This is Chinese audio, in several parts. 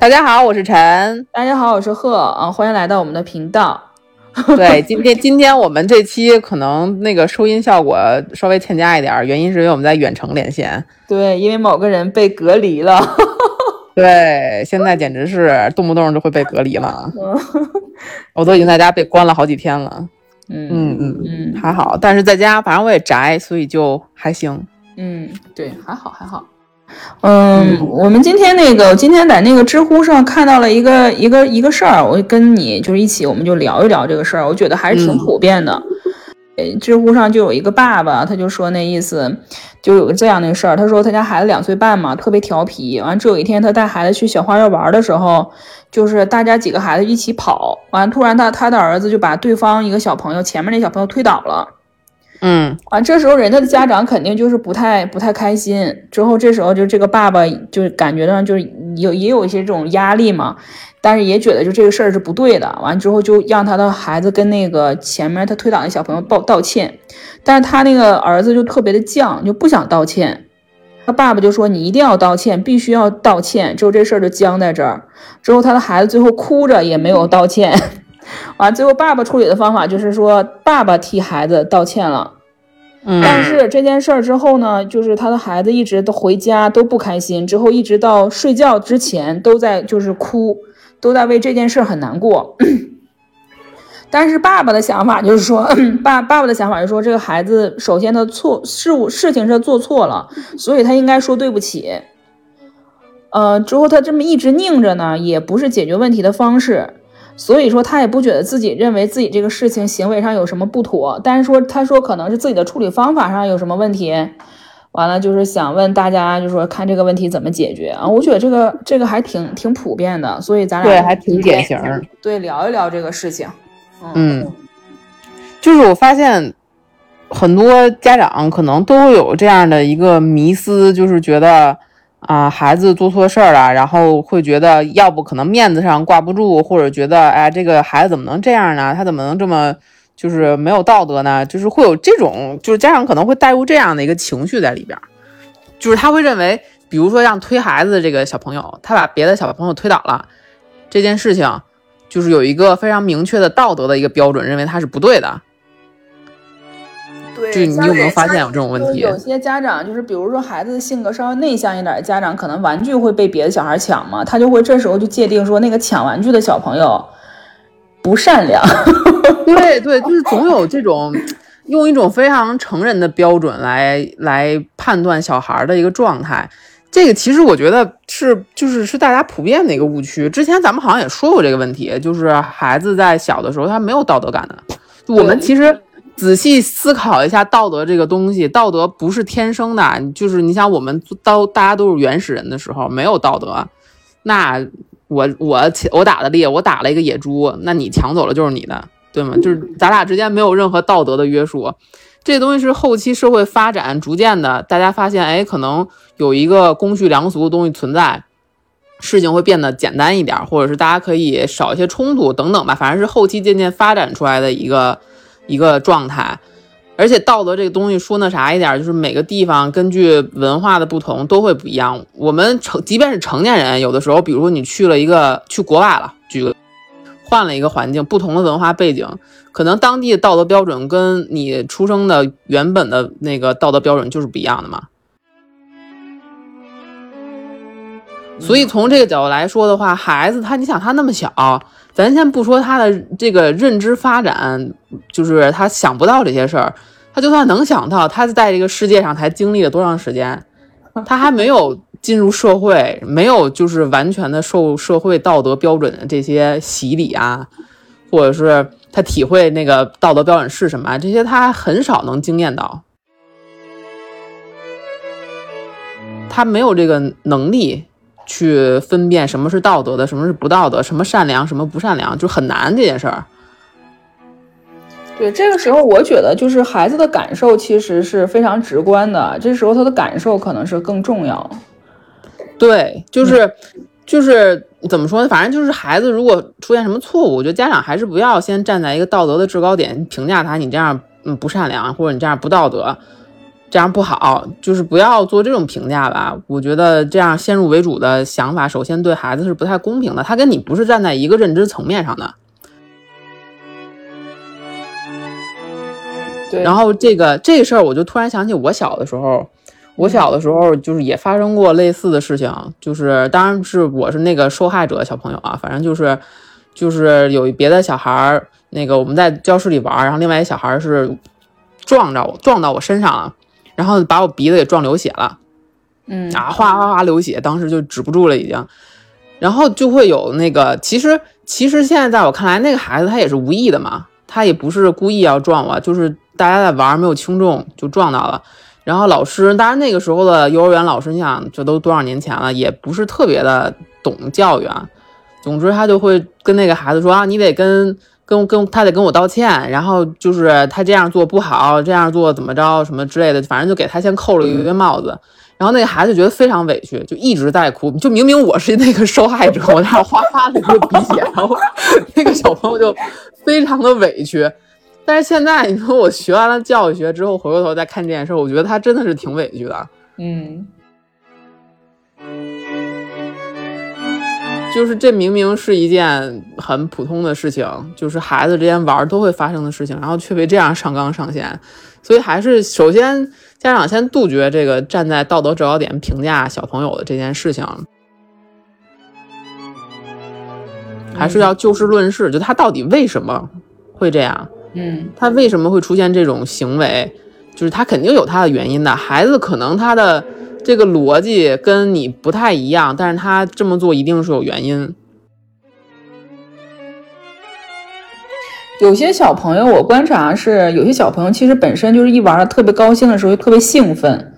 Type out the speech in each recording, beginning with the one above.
大家好，我是陈。大家好，我是贺啊，欢迎来到我们的频道。对，今天今天我们这期可能那个收音效果稍微欠佳一点，原因是因为我们在远程连线。对，因为某个人被隔离了。对，现在简直是动不动就会被隔离了。我都已经在家被关了好几天了。嗯嗯嗯嗯，还好，但是在家反正我也宅，所以就还行。嗯，对，还好还好。嗯，我们今天那个，今天在那个知乎上看到了一个一个一个事儿，我跟你就是一起，我们就聊一聊这个事儿。我觉得还是挺普遍的。诶，知乎上就有一个爸爸，他就说那意思，就有个这样的事儿。他说他家孩子两岁半嘛，特别调皮。完，这有一天他带孩子去小花园玩的时候，就是大家几个孩子一起跑，完突然他他的儿子就把对方一个小朋友前面那小朋友推倒了。嗯，完这时候人家的家长肯定就是不太不太开心。之后这时候就这个爸爸就感觉到就是有也有一些这种压力嘛，但是也觉得就这个事儿是不对的。完之后就让他的孩子跟那个前面他推倒的小朋友道道歉，但是他那个儿子就特别的犟，就不想道歉。他爸爸就说你一定要道歉，必须要道歉。之后这事儿就僵在这儿。之后他的孩子最后哭着也没有道歉。完，最后爸爸处理的方法就是说，爸爸替孩子道歉了。嗯，但是这件事儿之后呢，就是他的孩子一直都回家都不开心，之后一直到睡觉之前都在就是哭，都在为这件事很难过。但是爸爸的想法就是说，爸爸爸的想法是说，这个孩子首先他错事物事情是做错了，所以他应该说对不起。呃，之后他这么一直拧着呢，也不是解决问题的方式。所以说他也不觉得自己认为自己这个事情行为上有什么不妥，但是说他说可能是自己的处理方法上有什么问题，完了就是想问大家，就说看这个问题怎么解决啊？我觉得这个这个还挺挺普遍的，所以咱俩对还挺典型，对聊一聊这个事情。嗯，就是我发现很多家长可能都有这样的一个迷思，就是觉得。啊，孩子做错事儿了，然后会觉得要不可能面子上挂不住，或者觉得哎，这个孩子怎么能这样呢？他怎么能这么就是没有道德呢？就是会有这种，就是家长可能会带入这样的一个情绪在里边，就是他会认为，比如说让推孩子这个小朋友，他把别的小朋友推倒了，这件事情就是有一个非常明确的道德的一个标准，认为他是不对的。就你有没有发现有这种问题？有些家长就是，比如说孩子的性格稍微内向一点的家长，可能玩具会被别的小孩抢嘛，他就会这时候就界定说那个抢玩具的小朋友不善良。对对，就是总有这种用一种非常成人的标准来来判断小孩的一个状态。这个其实我觉得是就是是大家普遍的一个误区。之前咱们好像也说过这个问题，就是孩子在小的时候他没有道德感的。我们其实。仔细思考一下道德这个东西，道德不是天生的，就是你想我们都大家都是原始人的时候没有道德，那我我我打的猎，我打了一个野猪，那你抢走了就是你的，对吗？就是咱俩之间没有任何道德的约束，这东西是后期社会发展逐渐的，大家发现哎，可能有一个公序良俗的东西存在，事情会变得简单一点，或者是大家可以少一些冲突等等吧，反正是后期渐渐发展出来的一个。一个状态，而且道德这个东西说那啥一点，就是每个地方根据文化的不同都会不一样。我们成即便是成年人，有的时候，比如你去了一个去国外了，举个换了一个环境，不同的文化背景，可能当地的道德标准跟你出生的原本的那个道德标准就是不一样的嘛。所以从这个角度来说的话，孩子他，你想他那么小。咱先不说他的这个认知发展，就是他想不到这些事儿，他就算能想到，他在这个世界上才经历了多长时间，他还没有进入社会，没有就是完全的受社会道德标准的这些洗礼啊，或者是他体会那个道德标准是什么，这些他很少能经验到，他没有这个能力。去分辨什么是道德的，什么是不道德，什么善良，什么不善良，就很难这件事儿。对，这个时候我觉得就是孩子的感受其实是非常直观的，这时候他的感受可能是更重要。对，就是就是怎么说呢？反正就是孩子如果出现什么错误，我觉得家长还是不要先站在一个道德的制高点评价他，你这样嗯不善良，或者你这样不道德。这样不好，就是不要做这种评价吧。我觉得这样先入为主的想法，首先对孩子是不太公平的，他跟你不是站在一个认知层面上的。对，然后这个这个事儿，我就突然想起我小的时候，我小的时候就是也发生过类似的事情，就是当然是我是那个受害者小朋友啊，反正就是就是有别的小孩儿，那个我们在教室里玩，然后另外一小孩是撞着我撞到我身上了，然后把我鼻子给撞流血了，嗯啊哗哗哗流血，当时就止不住了已经，然后就会有那个其实其实现在在我看来，那个孩子他也是无意的嘛，他也不是故意要撞我，就是。大家在玩，没有轻重就撞到了。然后老师，当然那个时候的幼儿园老师，你想这都多少年前了，也不是特别的懂教育啊。总之，他就会跟那个孩子说啊，你得跟跟跟他得跟我道歉，然后就是他这样做不好，这样做怎么着什么之类的，反正就给他先扣了一个帽子。然后那个孩子觉得非常委屈，就一直在哭。就明明我是那个受害者，我那哗哗的一个鼻血，然后 那个小朋友就非常的委屈。但是现在你说我学完了教育学之后，回过头再看这件事，我觉得他真的是挺委屈的。嗯，就是这明明是一件很普通的事情，就是孩子之间玩都会发生的事情，然后却被这样上纲上线。所以还是首先家长先杜绝这个站在道德制高点评价小朋友的这件事情，还是要就事论事，就他到底为什么会这样。嗯，他为什么会出现这种行为？就是他肯定有他的原因的。孩子可能他的这个逻辑跟你不太一样，但是他这么做一定是有原因。有些小朋友，我观察是有些小朋友其实本身就是一玩的特别高兴的时候特别兴奋，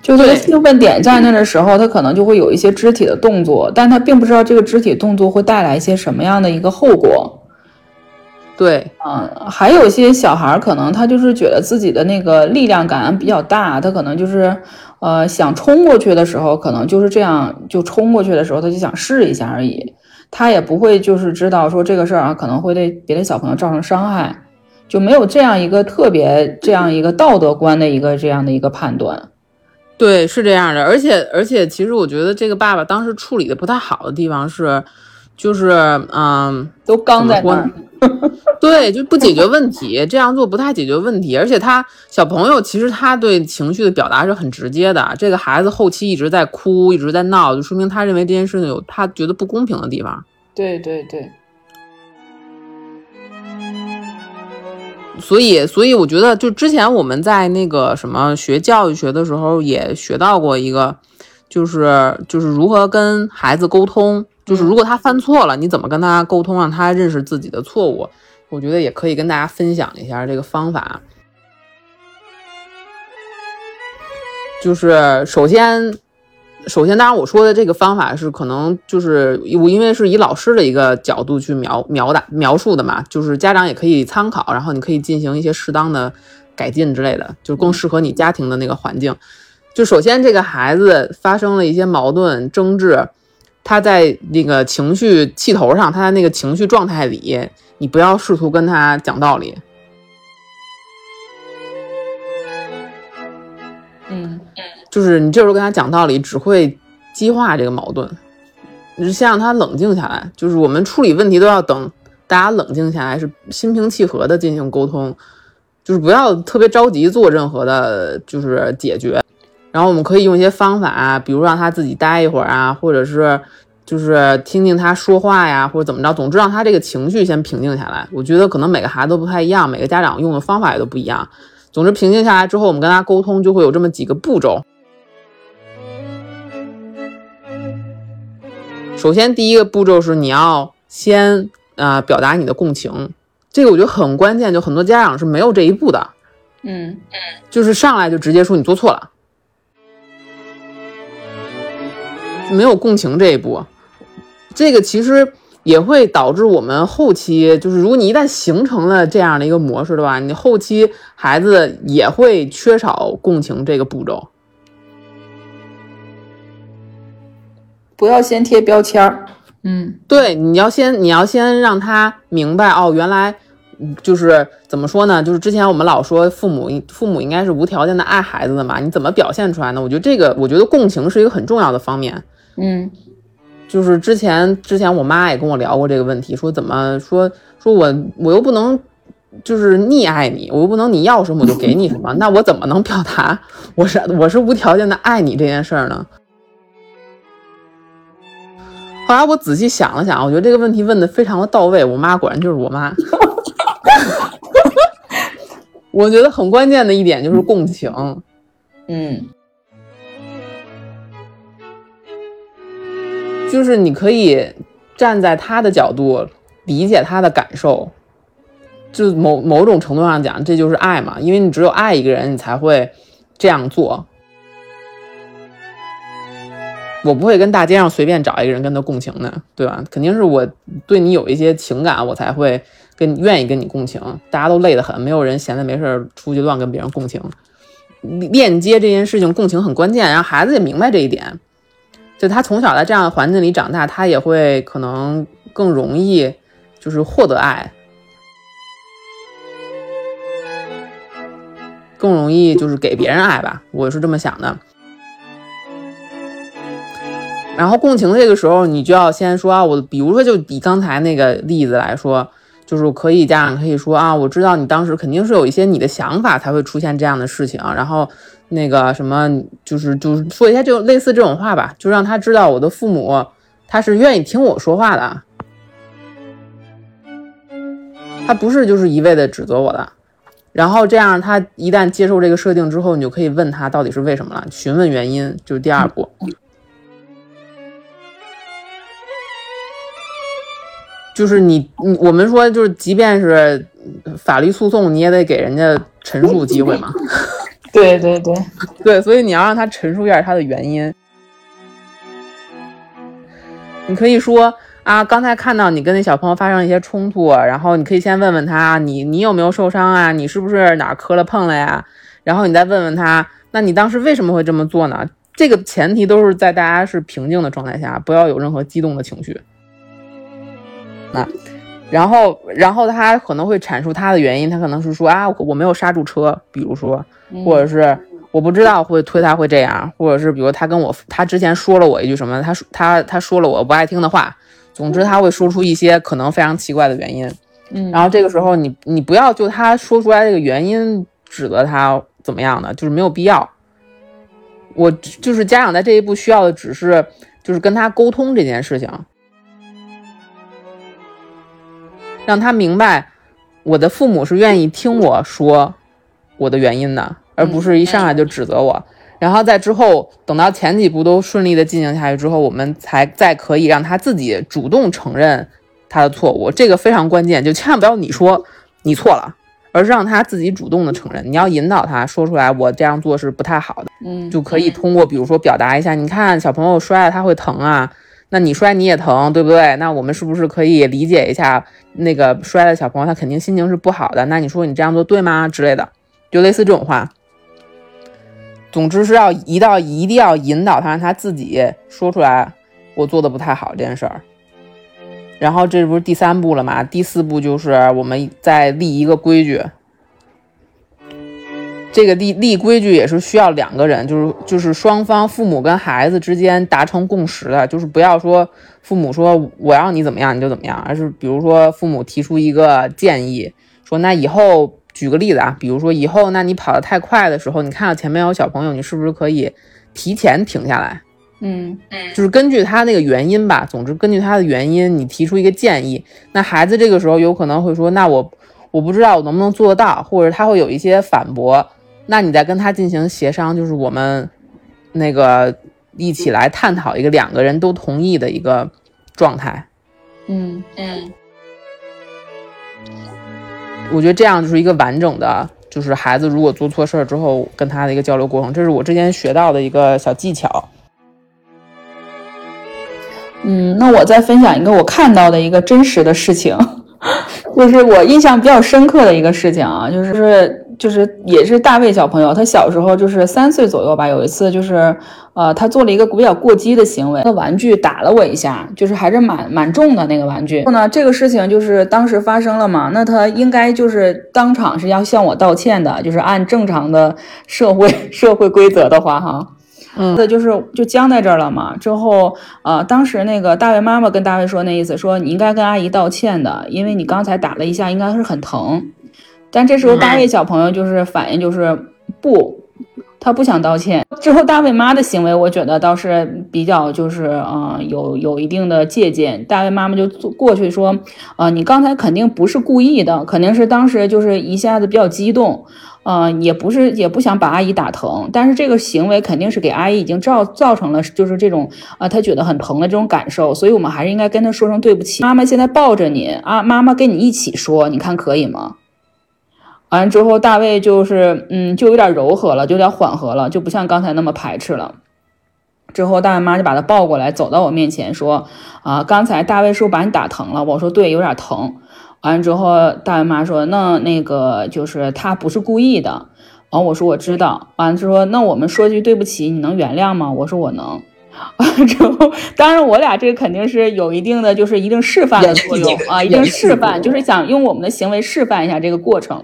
就这个兴奋点在那的时候，他可能就会有一些肢体的动作，但他并不知道这个肢体动作会带来一些什么样的一个后果。对，嗯，还有一些小孩儿可能他就是觉得自己的那个力量感比较大，他可能就是，呃，想冲过去的时候，可能就是这样，就冲过去的时候，他就想试一下而已，他也不会就是知道说这个事儿啊可能会对别的小朋友造成伤害，就没有这样一个特别这样一个道德观的一个这样的一个判断。对，是这样的，而且而且，其实我觉得这个爸爸当时处理的不太好的地方是，就是嗯，都刚在那儿。对，就不解决问题，这样做不太解决问题。而且他小朋友其实他对情绪的表达是很直接的。这个孩子后期一直在哭，一直在闹，就说明他认为这件事情有他觉得不公平的地方。对对对。所以，所以我觉得，就之前我们在那个什么学教育学的时候，也学到过一个，就是就是如何跟孩子沟通。就是如果他犯错了，你怎么跟他沟通，让他认识自己的错误？我觉得也可以跟大家分享一下这个方法。就是首先，首先，当然我说的这个方法是可能就是我因为是以老师的一个角度去描描的描述的嘛，就是家长也可以参考，然后你可以进行一些适当的改进之类的，就更适合你家庭的那个环境。就首先，这个孩子发生了一些矛盾争执。他在那个情绪气头上，他在那个情绪状态里，你不要试图跟他讲道理。嗯嗯，就是你这时候跟他讲道理，只会激化这个矛盾。你先让他冷静下来，就是我们处理问题都要等大家冷静下来，是心平气和的进行沟通，就是不要特别着急做任何的，就是解决。然后我们可以用一些方法，啊比如让他自己待一会儿啊，或者是就是听听他说话呀，或者怎么着。总之让他这个情绪先平静下来。我觉得可能每个孩子都不太一样，每个家长用的方法也都不一样。总之平静下来之后，我们跟他沟通就会有这么几个步骤。首先第一个步骤是你要先啊表达你的共情，这个我觉得很关键，就很多家长是没有这一步的。嗯嗯，就是上来就直接说你做错了。没有共情这一步，这个其实也会导致我们后期，就是如果你一旦形成了这样的一个模式的话，你后期孩子也会缺少共情这个步骤。不要先贴标签儿，嗯，对，你要先你要先让他明白哦，原来就是怎么说呢？就是之前我们老说父母父母应该是无条件的爱孩子的嘛，你怎么表现出来呢？我觉得这个，我觉得共情是一个很重要的方面。嗯，就是之前之前我妈也跟我聊过这个问题，说怎么说说我我又不能就是溺爱你，我又不能你要什么我就给你什么，那我怎么能表达我是我是无条件的爱你这件事儿呢？后来我仔细想了想，我觉得这个问题问的非常的到位。我妈果然就是我妈。我觉得很关键的一点就是共情。嗯，就是你可以站在他的角度理解他的感受，就某某种程度上讲，这就是爱嘛。因为你只有爱一个人，你才会这样做。我不会跟大街上随便找一个人跟他共情的，对吧？肯定是我对你有一些情感，我才会跟愿意跟你共情。大家都累得很，没有人闲的没事出去乱跟别人共情。链接这件事情，共情很关键。然后孩子也明白这一点，就他从小在这样的环境里长大，他也会可能更容易就是获得爱，更容易就是给别人爱吧。我是这么想的。然后共情这个时候，你就要先说啊，我比如说就比刚才那个例子来说，就是可以家长可以说啊，我知道你当时肯定是有一些你的想法才会出现这样的事情，然后那个什么就是就是说一下就类似这种话吧，就让他知道我的父母他是愿意听我说话的，他不是就是一味的指责我的，然后这样他一旦接受这个设定之后，你就可以问他到底是为什么了，询问原因就是第二步。就是你，我们说，就是即便是法律诉讼，你也得给人家陈述机会嘛。对对对对，所以你要让他陈述一下他的原因。你可以说啊，刚才看到你跟那小朋友发生一些冲突，然后你可以先问问他，你你有没有受伤啊？你是不是哪磕了碰了呀？然后你再问问他，那你当时为什么会这么做呢？这个前提都是在大家是平静的状态下，不要有任何激动的情绪。那，然后，然后他可能会阐述他的原因，他可能是说啊，我没有刹住车，比如说，或者是我不知道会推他会这样，或者是比如他跟我他之前说了我一句什么，他说他他说了我不爱听的话，总之他会说出一些可能非常奇怪的原因，嗯，然后这个时候你你不要就他说出来这个原因指责他怎么样的，就是没有必要。我就是家长在这一步需要的只是就是跟他沟通这件事情。让他明白，我的父母是愿意听我说我的原因的，而不是一上来就指责我。然后在之后，等到前几步都顺利的进行下去之后，我们才再可以让他自己主动承认他的错误。这个非常关键，就千万不要你说你错了，而是让他自己主动的承认。你要引导他说出来，我这样做是不太好的。嗯，就可以通过比如说表达一下，你看小朋友摔了他会疼啊。那你摔你也疼，对不对？那我们是不是可以理解一下那个摔的小朋友，他肯定心情是不好的。那你说你这样做对吗？之类的，就类似这种话。总之是要一到一定要引导他，让他自己说出来，我做的不太好这件事儿。然后这不是第三步了吗？第四步就是我们再立一个规矩。这个立立规矩也是需要两个人，就是就是双方父母跟孩子之间达成共识的，就是不要说父母说我要你怎么样你就怎么样，而是比如说父母提出一个建议，说那以后举个例子啊，比如说以后那你跑得太快的时候，你看到前面有小朋友，你是不是可以提前停下来？嗯嗯，就是根据他那个原因吧，总之根据他的原因，你提出一个建议，那孩子这个时候有可能会说，那我我不知道我能不能做得到，或者他会有一些反驳。那你再跟他进行协商，就是我们那个一起来探讨一个两个人都同意的一个状态。嗯嗯，我觉得这样就是一个完整的，就是孩子如果做错事儿之后跟他的一个交流过程，这是我之前学到的一个小技巧。嗯，那我再分享一个我看到的一个真实的事情，就是我印象比较深刻的一个事情啊，就是。就是也是大卫小朋友，他小时候就是三岁左右吧，有一次就是呃，他做了一个比较过激的行为，那玩具打了我一下，就是还是蛮蛮重的那个玩具。后呢，这个事情就是当时发生了嘛，那他应该就是当场是要向我道歉的，就是按正常的社会 社会规则的话哈，嗯，那就是就僵在这儿了嘛。之后呃，当时那个大卫妈妈跟大卫说那意思说你应该跟阿姨道歉的，因为你刚才打了一下，应该是很疼。但这时候大卫小朋友就是反应就是不，他不想道歉。之后大卫妈的行为，我觉得倒是比较就是嗯有有一定的借鉴。大卫妈妈就过去说，啊你刚才肯定不是故意的，肯定是当时就是一下子比较激动，呃也不是也不想把阿姨打疼，但是这个行为肯定是给阿姨已经造造成了就是这种啊她觉得很疼的这种感受，所以我们还是应该跟她说声对不起。妈妈现在抱着你啊，妈妈跟你一起说，你看可以吗？完之后，大卫就是，嗯，就有点柔和了，就有点缓和了，就不像刚才那么排斥了。之后，大卫妈就把他抱过来，走到我面前说：“啊，刚才大卫是不是把你打疼了？”我说：“对，有点疼。”完之后，大卫妈说：“那那个就是他不是故意的。”完，我说：“我知道。”完了之后，那我们说句对不起，你能原谅吗？我说：“我能。”完之后，当然我俩这个肯定是有一定的，就是一定示范的作用啊，一定示范，就是想用我们的行为示范一下这个过程。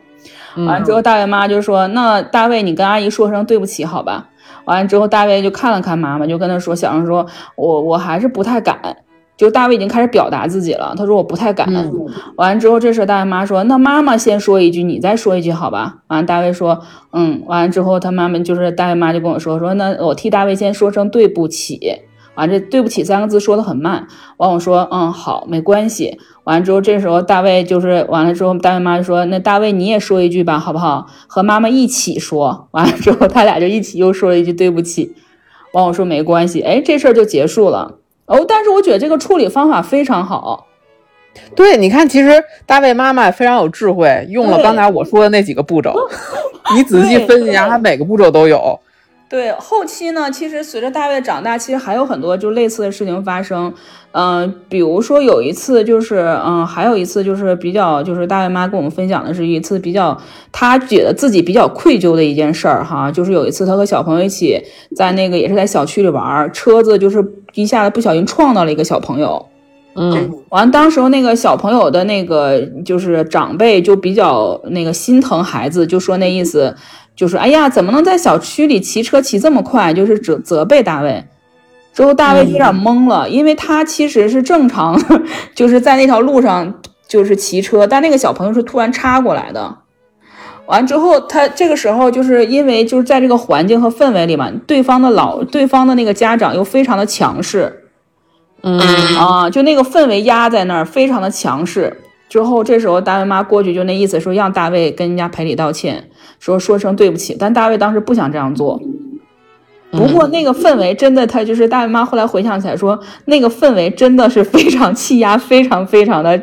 完了之后，大卫妈就说：“那大卫，你跟阿姨说声对不起，好吧？”完了之后，大卫就看了看妈妈，就跟她说：“小声说，我我还是不太敢。”就大卫已经开始表达自己了，他说：“我不太敢。”完了之后，这时候大卫妈说：“那妈妈先说一句，你再说一句，好吧？”完了，大卫说：“嗯。”完了之后，他妈妈就是大卫妈就跟我说：“说那我替大卫先说声对不起。”完这对不起三个字说的很慢。完我说：“嗯，好，没关系。”完了之后，这时候大卫就是完了之后，大卫妈就说：“那大卫你也说一句吧，好不好？和妈妈一起说。”完了之后，他俩就一起又说了一句对不起。完我说没关系，哎，这事儿就结束了。哦，但是我觉得这个处理方法非常好。对，你看，其实大卫妈妈非常有智慧，用了刚才我说的那几个步骤。你仔细分析一下，他每个步骤都有。对，后期呢，其实随着大卫长大，其实还有很多就类似的事情发生。嗯，比如说有一次，就是嗯，还有一次就是比较，就是大卫妈跟我们分享的是一次比较，她觉得自己比较愧疚的一件事儿哈，就是有一次她和小朋友一起在那个也是在小区里玩，车子就是一下子不小心撞到了一个小朋友。嗯，完，当时候那个小朋友的那个就是长辈就比较那个心疼孩子，就说那意思。就说：“哎呀，怎么能在小区里骑车骑这么快？”就是责责备大卫。之后大卫有点懵了，因为他其实是正常，就是在那条路上就是骑车，但那个小朋友是突然插过来的。完之后，他这个时候就是因为就是在这个环境和氛围里嘛，对方的老对方的那个家长又非常的强势，嗯啊，就那个氛围压在那儿，非常的强势。之后这时候大卫妈过去就那意思说让大卫跟人家赔礼道歉。说说声对不起，但大卫当时不想这样做。不过那个氛围真的，他就是大卫妈后来回想起来说，那个氛围真的是非常气压，非常非常的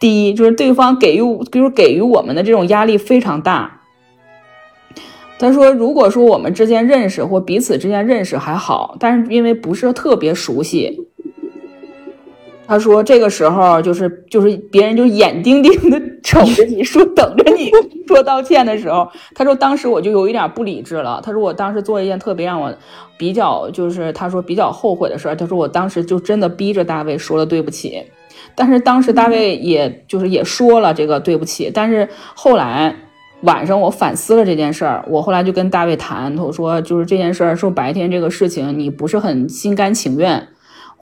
低，就是对方给予，就是给予我们的这种压力非常大。他说，如果说我们之间认识或彼此之间认识还好，但是因为不是特别熟悉。他说：“这个时候就是就是别人就眼盯盯的瞅着你说，等着你 说道歉的时候。”他说：“当时我就有一点不理智了。”他说：“我当时做一件特别让我比较就是他说比较后悔的事儿。”他说：“我当时就真的逼着大卫说了对不起，但是当时大卫也就是也说了这个对不起。但是后来晚上我反思了这件事儿，我后来就跟大卫谈，我说就是这件事儿，说白天这个事情你不是很心甘情愿。”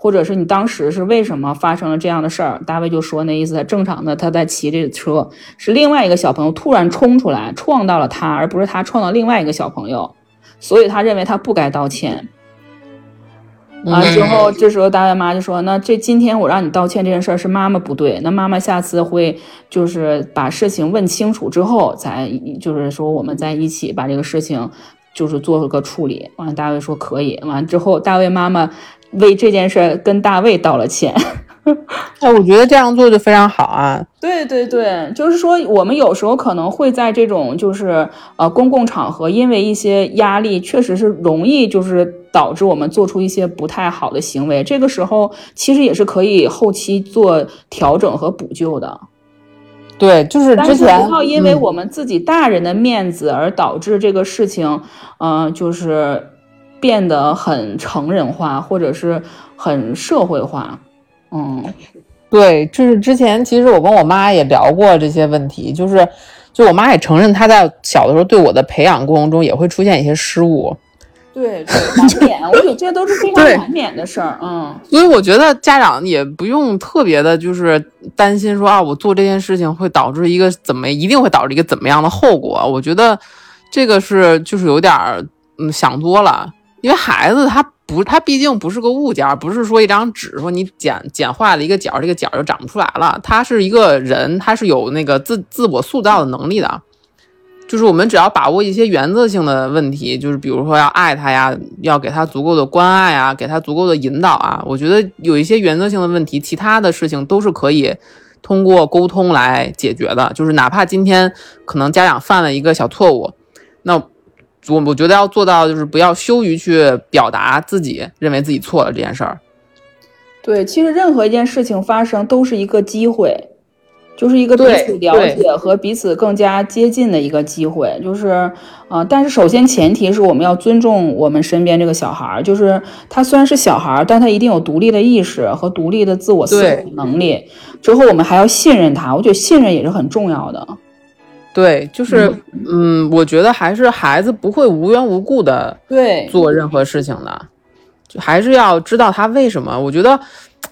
或者是你当时是为什么发生了这样的事儿？大卫就说那意思，他正常的他在骑这个车，是另外一个小朋友突然冲出来撞到了他，而不是他撞到另外一个小朋友，所以他认为他不该道歉。完之后，这时候大卫妈就说：“那这今天我让你道歉这件事儿是妈妈不对，那妈妈下次会就是把事情问清楚之后，才就是说我们在一起把这个事情就是做个处理。”完，大卫说可以。完之后，大卫妈妈。为这件事跟大卫道了歉，哎，我觉得这样做就非常好啊。对对对，就是说我们有时候可能会在这种就是呃公共场合，因为一些压力，确实是容易就是导致我们做出一些不太好的行为。这个时候其实也是可以后期做调整和补救的。对，就是之前不要因为我们自己大人的面子而导致这个事情，嗯，就是变得很成人化，或者是很社会化。嗯，对，就是之前其实我跟我妈也聊过这些问题，就是就我妈也承认她在小的时候对我的培养过程中也会出现一些失误。对，难免，我觉得这都是非常难免的事儿，嗯。所以我觉得家长也不用特别的，就是担心说啊，我做这件事情会导致一个怎么，一定会导致一个怎么样的后果。我觉得这个是就是有点儿嗯想多了，因为孩子他不，他毕竟不是个物件，不是说一张纸，说你剪剪坏了一个角，这个角就长不出来了。他是一个人，他是有那个自自我塑造的能力的。就是我们只要把握一些原则性的问题，就是比如说要爱他呀，要给他足够的关爱啊，给他足够的引导啊。我觉得有一些原则性的问题，其他的事情都是可以通过沟通来解决的。就是哪怕今天可能家长犯了一个小错误，那我我觉得要做到就是不要羞于去表达自己认为自己错了这件事儿。对，其实任何一件事情发生都是一个机会。就是一个彼此了解和彼此更加接近的一个机会，就是，呃，但是首先前提是我们要尊重我们身边这个小孩儿，就是他虽然是小孩儿，但他一定有独立的意识和独立的自我思考能力。之后我们还要信任他，我觉得信任也是很重要的。对，就是，嗯，我觉得还是孩子不会无缘无故的对做任何事情的，就还是要知道他为什么。我觉得。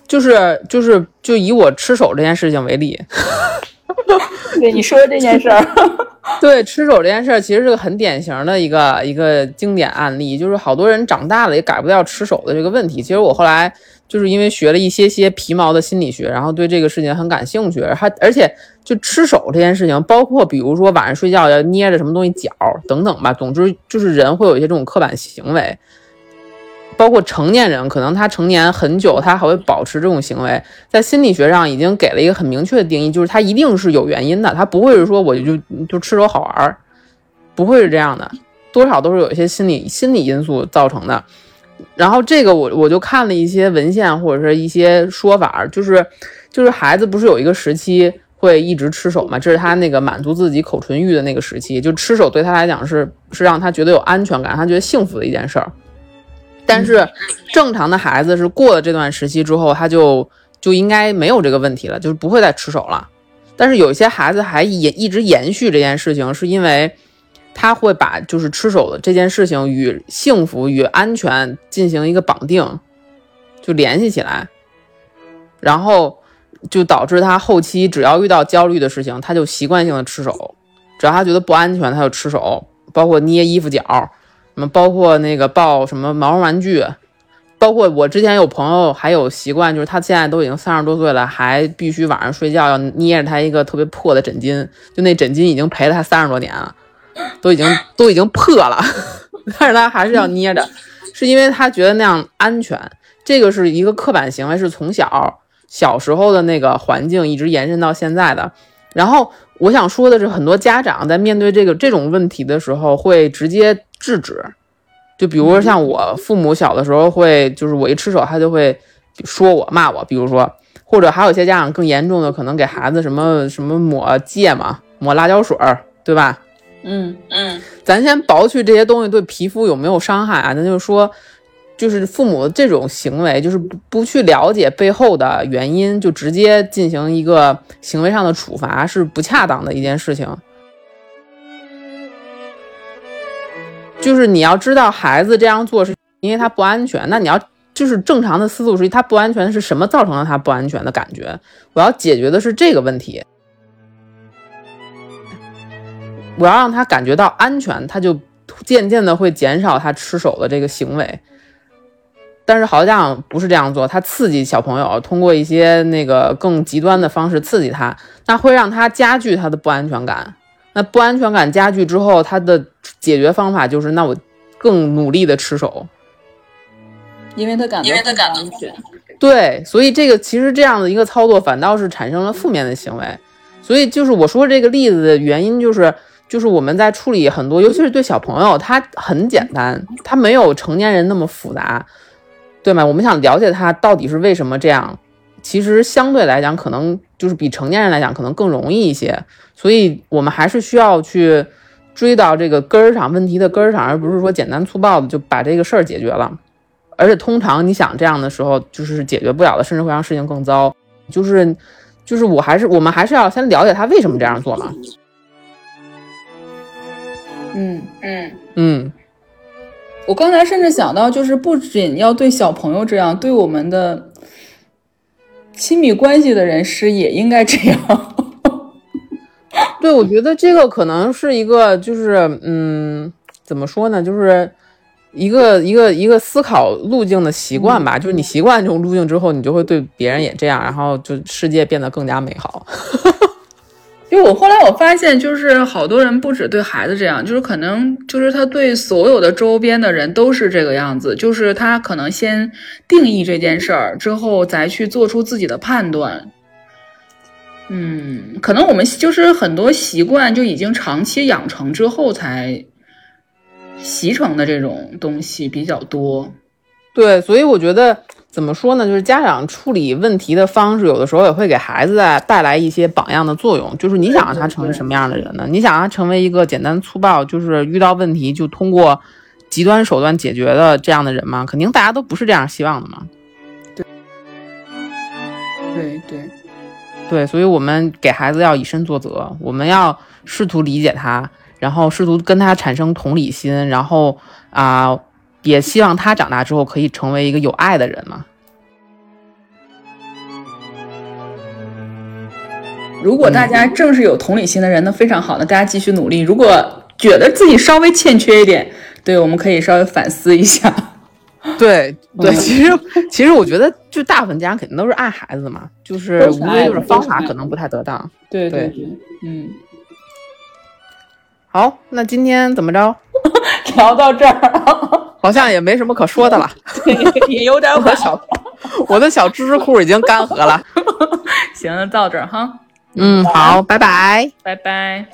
就是就是就以我吃手这件事情为例，对你说这件事儿，对吃手这件事儿其实是个很典型的一个一个经典案例，就是好多人长大了也改不掉吃手的这个问题。其实我后来就是因为学了一些些皮毛的心理学，然后对这个事情很感兴趣。还而且就吃手这件事情，包括比如说晚上睡觉要捏着什么东西脚等等吧，总之就是人会有一些这种刻板行为。包括成年人，可能他成年很久，他还会保持这种行为，在心理学上已经给了一个很明确的定义，就是他一定是有原因的，他不会是说我就就吃手好玩儿，不会是这样的，多少都是有一些心理心理因素造成的。然后这个我我就看了一些文献或者是一些说法，就是就是孩子不是有一个时期会一直吃手嘛，这是他那个满足自己口唇欲的那个时期，就吃手对他来讲是是让他觉得有安全感，他觉得幸福的一件事儿。但是正常的孩子是过了这段时期之后，他就就应该没有这个问题了，就是不会再吃手了。但是有一些孩子还也一直延续这件事情，是因为他会把就是吃手的这件事情与幸福与安全进行一个绑定，就联系起来，然后就导致他后期只要遇到焦虑的事情，他就习惯性的吃手，只要他觉得不安全，他就吃手，包括捏衣服角。么包括那个抱什么毛绒玩具，包括我之前有朋友还有习惯，就是他现在都已经三十多岁了，还必须晚上睡觉要捏着他一个特别破的枕巾，就那枕巾已经陪了他三十多年了，都已经都已经破了，但是他还是要捏着，是因为他觉得那样安全。这个是一个刻板行为，是从小小时候的那个环境一直延伸到现在的。然后我想说的是，很多家长在面对这个这种问题的时候，会直接。制止，就比如说像我父母小的时候会，就是我一吃手，他就会说我骂我。比如说，或者还有一些家长更严重的，可能给孩子什么什么抹芥末、抹辣椒水儿，对吧？嗯嗯，咱先刨去这些东西对皮肤有没有伤害啊？咱就说，就是父母这种行为，就是不不去了解背后的原因，就直接进行一个行为上的处罚，是不恰当的一件事情。就是你要知道，孩子这样做是因为他不安全。那你要就是正常的思路是，他不安全是什么造成了他不安全的感觉？我要解决的是这个问题。我要让他感觉到安全，他就渐渐的会减少他吃手的这个行为。但是好多家长不是这样做，他刺激小朋友，通过一些那个更极端的方式刺激他，那会让他加剧他的不安全感。那不安全感加剧之后，他的解决方法就是，那我更努力的吃手，因为他感觉他感安全。对，所以这个其实这样的一个操作，反倒是产生了负面的行为。所以就是我说这个例子的原因，就是就是我们在处理很多，尤其是对小朋友，他很简单，他没有成年人那么复杂，对吗？我们想了解他到底是为什么这样，其实相对来讲，可能就是比成年人来讲可能更容易一些，所以我们还是需要去追到这个根儿上，问题的根儿上，而不是说简单粗暴的就把这个事儿解决了。而且通常你想这样的时候，就是解决不了的，甚至会让事情更糟。就是就是我还是我们还是要先了解他为什么这样做嘛。嗯嗯嗯，我刚才甚至想到，就是不仅要对小朋友这样，对我们的亲密关系的人士也应该这样。对，我觉得这个可能是一个，就是嗯，怎么说呢，就是一个一个一个思考路径的习惯吧。就是你习惯这种路径之后，你就会对别人也这样，然后就世界变得更加美好。因为我后来我发现，就是好多人不止对孩子这样，就是可能就是他对所有的周边的人都是这个样子，就是他可能先定义这件事儿，之后再去做出自己的判断。嗯，可能我们就是很多习惯就已经长期养成之后才习成的这种东西比较多。对，所以我觉得。怎么说呢？就是家长处理问题的方式，有的时候也会给孩子带来一些榜样的作用。就是你想让他成为什么样的人呢？你想让他成为一个简单粗暴，就是遇到问题就通过极端手段解决的这样的人吗？肯定大家都不是这样希望的嘛。对，对对对，所以我们给孩子要以身作则，我们要试图理解他，然后试图跟他产生同理心，然后啊。也希望他长大之后可以成为一个有爱的人嘛。如果大家正是有同理心的人，那非常好，那大家继续努力。如果觉得自己稍微欠缺一点，对，我们可以稍微反思一下。对对，其实其实我觉得，就大部分家长肯定都是爱孩子嘛，就是无非就是方法可能不太得当。对对对，嗯。好，那今天怎么着？聊到这儿。好像也没什么可说的了，也有点我的小，我的小知识库已经干涸了。行，到这儿哈。嗯，好，拜拜，拜拜。